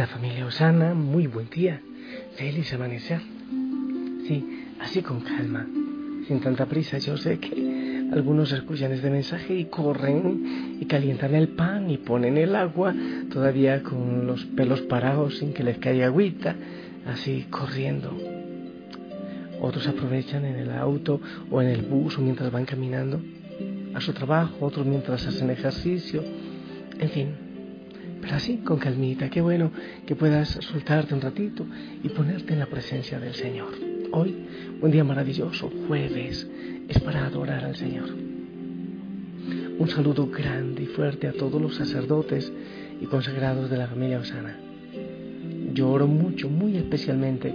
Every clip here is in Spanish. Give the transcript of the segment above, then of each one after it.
Linda familia Osana, muy buen día, feliz amanecer. Sí, así con calma, sin tanta prisa. Yo sé que algunos escuchan este mensaje y corren y calientan el pan y ponen el agua, todavía con los pelos parados sin que les caiga agüita, así corriendo. Otros aprovechan en el auto o en el bus o mientras van caminando a su trabajo, otros mientras hacen ejercicio, en fin pero así, con calmita, qué bueno que puedas soltarte un ratito y ponerte en la presencia del Señor. Hoy, un día maravilloso, jueves, es para adorar al Señor. Un saludo grande y fuerte a todos los sacerdotes y consagrados de la familia Osana. Yo oro mucho, muy especialmente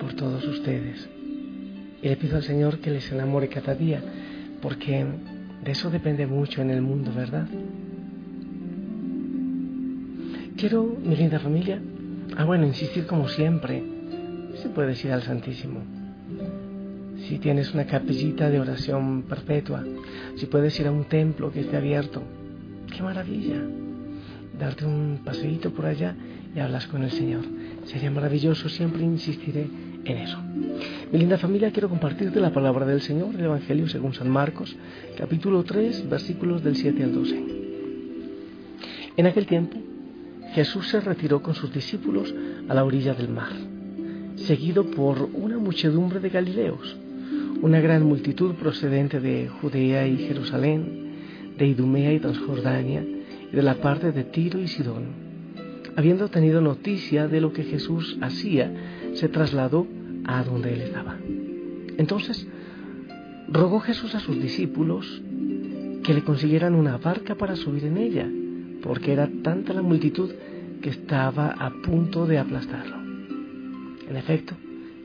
por todos ustedes. Y le pido al Señor que les enamore cada día, porque de eso depende mucho en el mundo, ¿verdad? Quiero, mi linda familia, ah bueno, insistir como siempre, se puede decir al Santísimo. Si tienes una capillita de oración perpetua, si puedes ir a un templo que esté abierto, qué maravilla. Darte un paseíto por allá y hablas con el Señor. Sería maravilloso, siempre insistiré en eso. Mi linda familia, quiero compartirte la palabra del Señor, el Evangelio según San Marcos, capítulo 3, versículos del 7 al 12. En aquel tiempo, Jesús se retiró con sus discípulos a la orilla del mar, seguido por una muchedumbre de Galileos, una gran multitud procedente de Judea y Jerusalén, de Idumea y Transjordania, y de la parte de Tiro y Sidón. Habiendo tenido noticia de lo que Jesús hacía, se trasladó a donde él estaba. Entonces, rogó Jesús a sus discípulos que le consiguieran una barca para subir en ella porque era tanta la multitud que estaba a punto de aplastarlo. En efecto,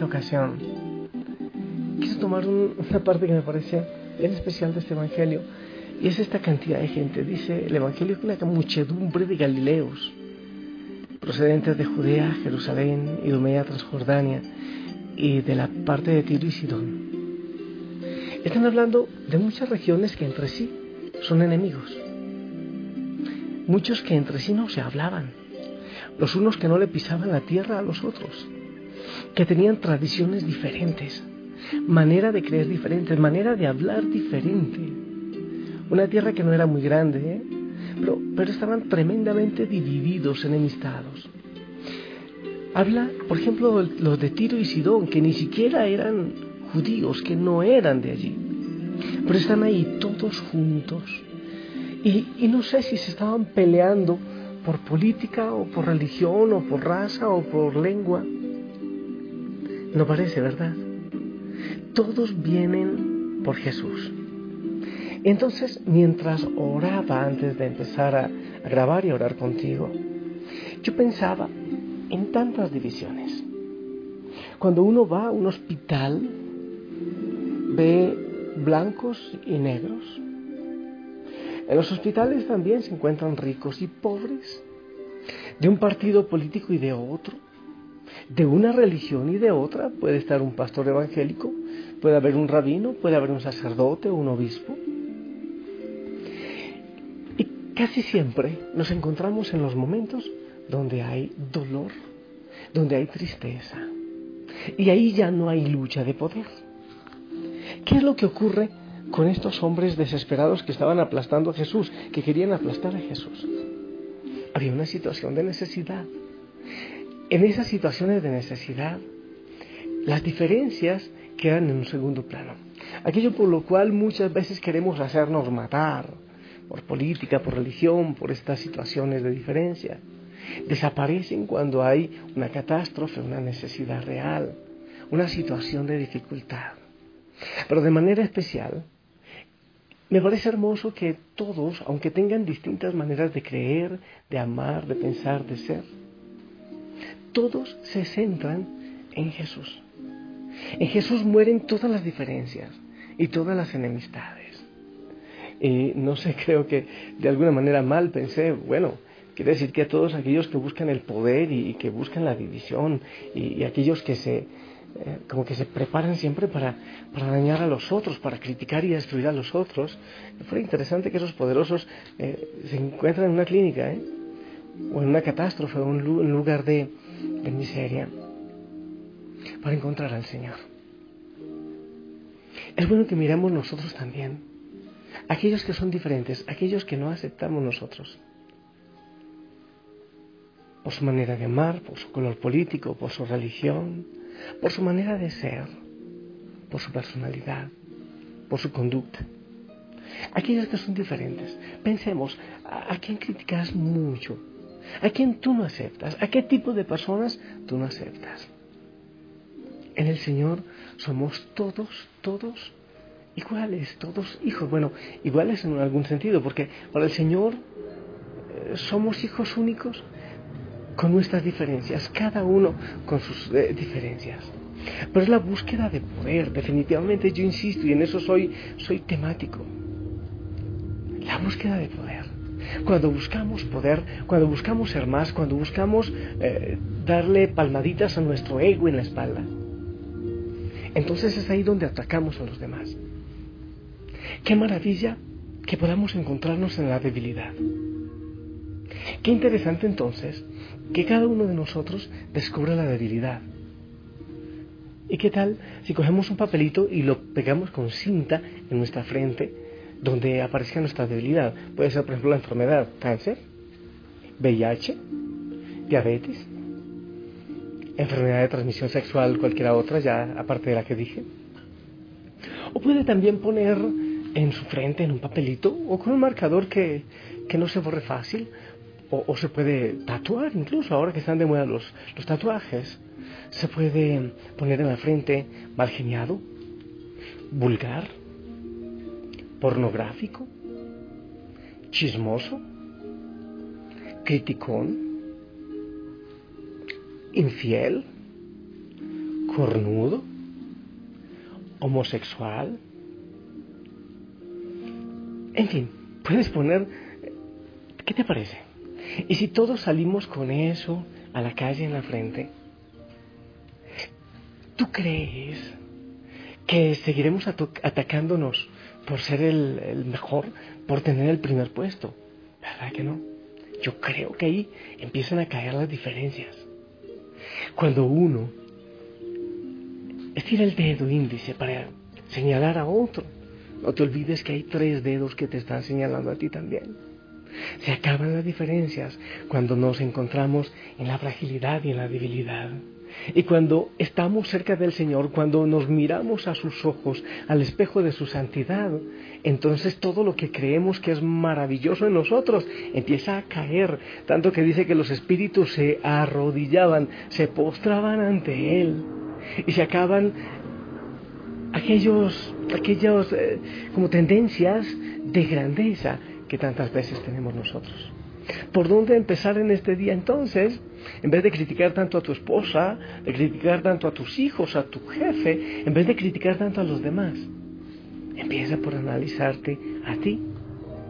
esta ocasión quiero tomar una parte que me parece bien especial de este Evangelio y es esta cantidad de gente. Dice el Evangelio que una muchedumbre de Galileos procedentes de Judea, Jerusalén, Idumea, Transjordania y de la parte de Tiro y Sidón. Están hablando de muchas regiones que entre sí son enemigos. Muchos que entre sí no se hablaban los unos que no le pisaban la tierra a los otros, que tenían tradiciones diferentes, manera de creer diferente, manera de hablar diferente. Una tierra que no era muy grande, ¿eh? pero, pero estaban tremendamente divididos, enemistados. Habla, por ejemplo, los de Tiro y Sidón, que ni siquiera eran judíos, que no eran de allí, pero están ahí todos juntos. Y, y no sé si se estaban peleando por política o por religión o por raza o por lengua. No parece, ¿verdad? Todos vienen por Jesús. Entonces, mientras oraba antes de empezar a, grabar y orar contigo, yo pensaba en tantas divisiones. Cuando uno va a un hospital, ve blancos y negros, en los hospitales también se encuentran ricos y pobres, de un partido político y de otro, de una religión y de otra. Puede estar un pastor evangélico, puede haber un rabino, puede haber un sacerdote un obispo. Y casi siempre nos encontramos en los momentos donde hay dolor, donde hay tristeza. Y ahí ya no hay lucha de poder. ¿Qué es lo que ocurre con estos hombres desesperados que estaban aplastando a Jesús, que querían aplastar a Jesús. Había una situación de necesidad. En esas situaciones de necesidad, las diferencias quedan en un segundo plano. Aquello por lo cual muchas veces queremos hacernos matar, por política, por religión, por estas situaciones de diferencia. Desaparecen cuando hay una catástrofe, una necesidad real, una situación de dificultad. Pero de manera especial, me parece hermoso que todos, aunque tengan distintas maneras de creer, de amar, de pensar, de ser, todos se centran en Jesús. En Jesús mueren todas las diferencias y todas las enemistades. Y no sé, creo que de alguna manera mal pensé, bueno, quiere decir que a todos aquellos que buscan el poder y, que buscan la división y, aquellos que se, eh, como que se preparan siempre para, para, dañar a los otros, para criticar y destruir a los otros, fue interesante que esos poderosos eh, se encuentran en una clínica, ¿eh? o en una catástrofe, o en un lugar de, de miseria, para encontrar al Señor. Es bueno que miremos nosotros también aquellos que son diferentes, aquellos que no aceptamos nosotros. Por su manera de amar, por su color político, por su religión, por su manera de ser, por su personalidad, por su conducta. Aquellos que son diferentes. Pensemos, ¿a, quién criticas mucho? ¿A quién tú no aceptas? ¿A qué tipo de personas tú no aceptas? En el Señor somos todos, todos iguales, todos hijos. Bueno, iguales en algún sentido, porque para el Señor eh, somos hijos únicos con nuestras diferencias, cada uno con sus eh, diferencias. Pero es la búsqueda de poder, definitivamente yo insisto, y en eso soy, soy temático. La búsqueda de poder. Cuando buscamos poder, cuando buscamos ser más, cuando buscamos eh, darle palmaditas a nuestro ego en la espalda, entonces es ahí donde atacamos a los demás. Qué maravilla que podamos encontrarnos en la debilidad. Qué interesante entonces que cada uno de nosotros descubra la debilidad. ¿Y qué tal si cogemos un papelito y lo pegamos con cinta en nuestra frente donde aparezca nuestra debilidad? Puede ser, por ejemplo, la enfermedad, cáncer, VIH, diabetes, enfermedad de transmisión sexual, cualquiera otra, ya aparte de la que dije. O puede también poner en su frente, en un papelito, o con un marcador que, no se borre fácil, o, se puede tatuar incluso, ahora que están de moda los, los tatuajes. Se puede poner en la frente mal geniado, vulgar, pornográfico, chismoso, criticón, infiel, cornudo, homosexual, en fin, puedes poner... ¿Qué te parece? Y si todos salimos con eso a la calle en la frente, ¿tú crees que seguiremos atacándonos por ser el, mejor, por tener el primer puesto? ¿Verdad que no? Yo creo que ahí empiezan a caer las diferencias. Cuando uno estira el dedo índice para señalar a otro, no te olvides que hay tres dedos que te están señalando a ti también. Se acaban las diferencias cuando nos encontramos en la fragilidad y en la debilidad. Y cuando estamos cerca del Señor, cuando nos miramos a sus ojos, al espejo de su santidad, entonces todo lo que creemos que es maravilloso en nosotros empieza a caer. Tanto que dice que los espíritus se arrodillaban, se postraban ante Él y se acaban aquellos, aquellos eh, como tendencias de grandeza que tantas veces tenemos nosotros. ¿Por dónde empezar en este día entonces? En vez de criticar tanto a tu esposa, de criticar tanto a tus hijos, a tu jefe, en vez de criticar tanto a los demás, empieza por analizarte a ti,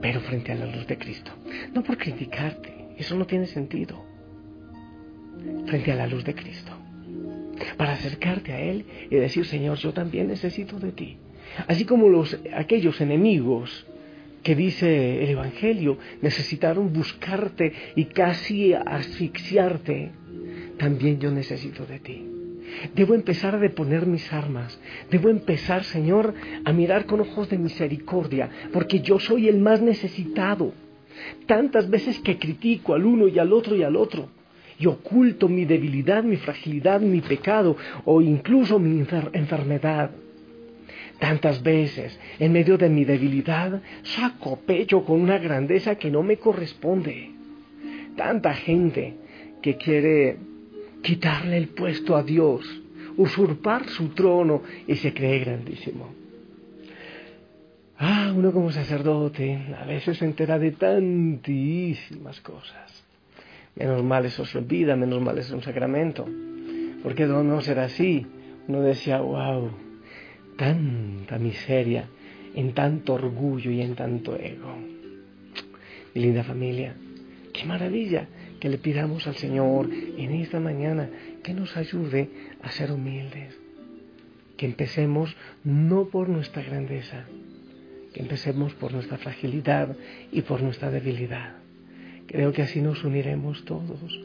pero frente a la luz de Cristo. No por criticarte, eso no tiene sentido. Frente a la luz de Cristo para acercarte a Él y decir, Señor, yo también necesito de ti. Así como los, aquellos enemigos que dice el Evangelio necesitaron buscarte y casi asfixiarte, también yo necesito de ti. Debo empezar a deponer mis armas. Debo empezar, Señor, a mirar con ojos de misericordia, porque yo soy el más necesitado. Tantas veces que critico al uno y al otro y al otro, y oculto mi debilidad, mi fragilidad, mi pecado o incluso mi enfermedad. Tantas veces, en medio de mi debilidad, saco pecho con una grandeza que no me corresponde. Tanta gente que quiere quitarle el puesto a Dios, usurpar su trono y se cree grandísimo. Ah, uno como sacerdote a veces se entera de tantísimas cosas. Menos mal eso se olvida, menos mal es un sacramento. Porque no será así. Uno decía, wow, tanta miseria en tanto orgullo y en tanto ego. Mi linda familia, qué maravilla que le pidamos al Señor en esta mañana que nos ayude a ser humildes. Que empecemos no por nuestra grandeza, que empecemos por nuestra fragilidad y por nuestra debilidad. Creo que así nos uniremos todos.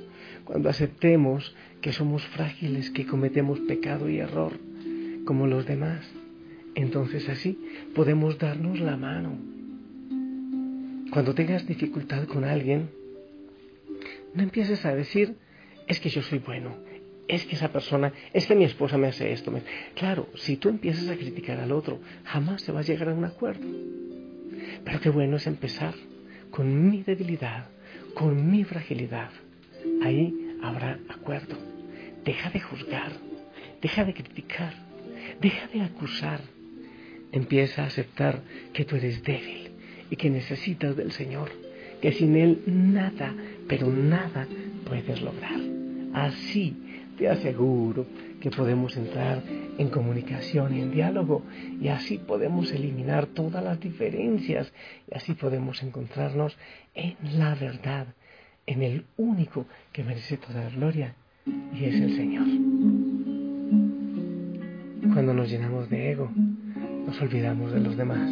Cuando aceptemos que somos frágiles, que cometemos pecado y error, como los demás, entonces así podemos darnos la mano. Cuando tengas dificultad con alguien, no empieces a decir, es que yo soy bueno, es que esa persona, es que mi esposa me hace esto. Claro, si tú empiezas a criticar al otro, jamás se va a llegar a un acuerdo. Pero qué bueno es empezar con mi debilidad, con mi fragilidad. Ahí habrá acuerdo. Deja de juzgar, deja de criticar, deja de acusar. Empieza a aceptar que tú eres débil y que necesitas del Señor, que sin Él nada, pero nada puedes lograr. Así te aseguro que podemos entrar en comunicación y en diálogo y así podemos eliminar todas las diferencias y así podemos encontrarnos en la verdad, en el único que merece toda la gloria y es el Señor. Cuando nos llenamos de ego, nos olvidamos de los demás.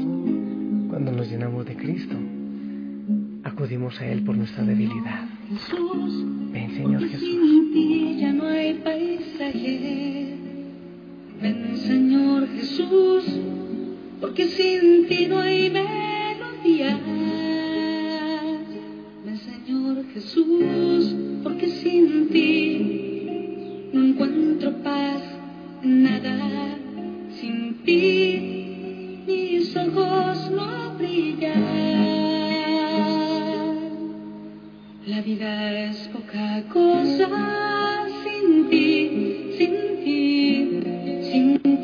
Cuando nos llenamos de Cristo, acudimos a Él por nuestra debilidad. Ven, Señor Jesús. ya no hay paisaje. Ven, Señor Jesús, porque sin ti no hay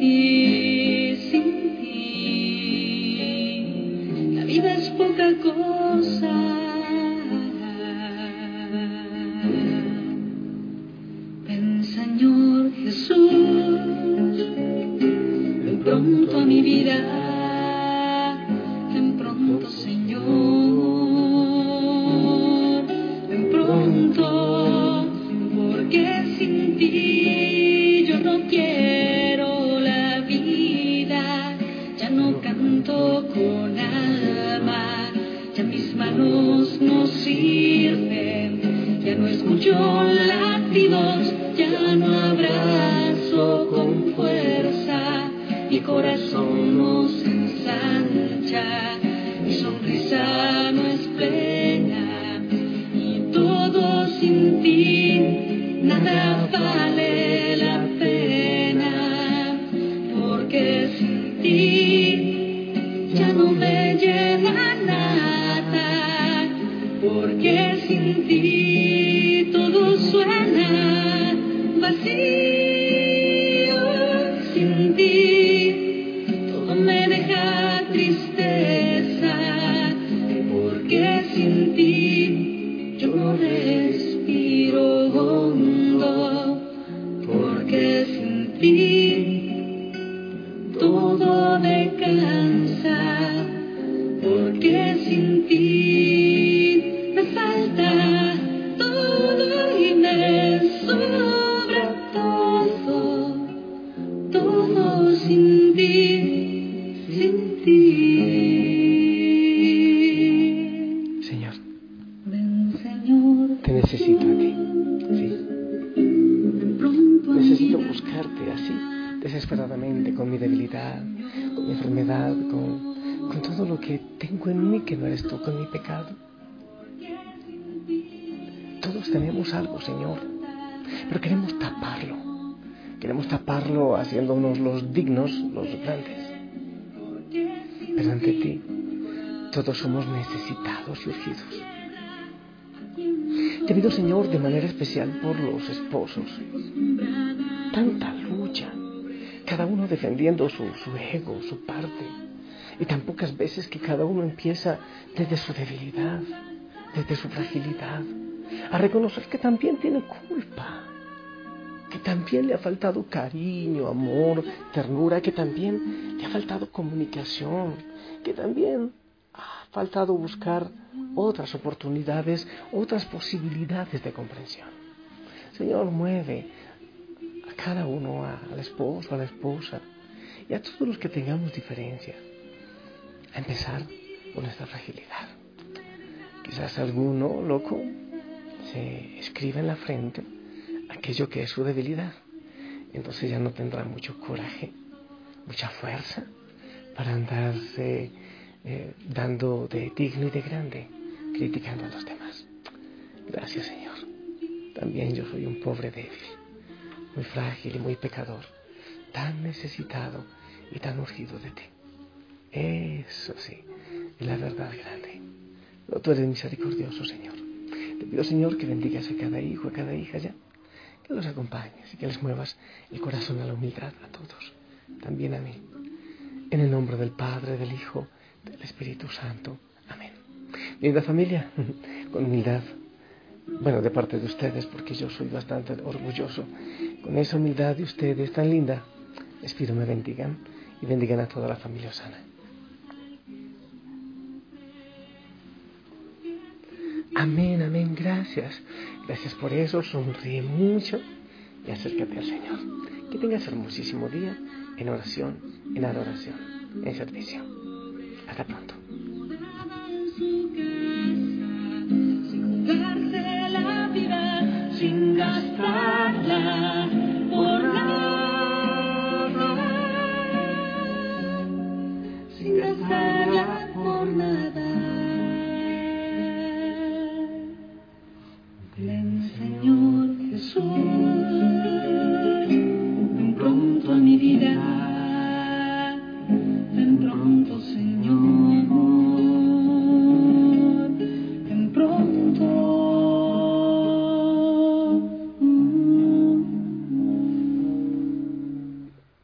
sin con alma, ya mis manos no sirven, ya no escucho latidos, ya no porque sin ti taparlo haciéndonos los dignos, los grandes. Pero ante ti, todos somos necesitados y urgidos. Te pido, Señor, de manera especial por los esposos. Tanta lucha, cada uno defendiendo su, su ego, su parte. Y tan pocas veces que cada uno empieza desde su debilidad, desde su fragilidad, a reconocer que también tiene culpa, que también le ha faltado cariño, amor, ternura, que también le ha faltado comunicación, que también ha faltado buscar otras oportunidades, otras posibilidades de comprensión. Señor, mueve a cada uno, al esposo, a la esposa y a todos los que tengamos diferencias, a empezar con esta fragilidad. Quizás alguno, loco, se escribe en la frente aquello que es su debilidad. Entonces ya no tendrá mucho coraje, mucha fuerza para andarse eh, dando de digno y de grande, criticando a los demás. Gracias Señor. También yo soy un pobre débil, muy frágil y muy pecador, tan necesitado y tan urgido de ti. Eso sí, es la verdad grande. Tú eres misericordioso, Señor. Te pido, Señor, que bendigas a cada hijo, a cada hija ya, que los acompañes y que les muevas el corazón a la humildad a todos, también a mí. En el nombre del Padre, del Hijo, del Espíritu Santo. Amén. Linda familia, con humildad, bueno, de parte de ustedes, porque yo soy bastante orgulloso, con esa humildad de ustedes tan linda, les pido me bendigan y bendigan a toda la familia sana. Amén, amén, gracias. Gracias por eso, sonríe mucho y acércate al Señor. Que tengas hermosísimo día en oración, en adoración, en servicio. Hasta pronto.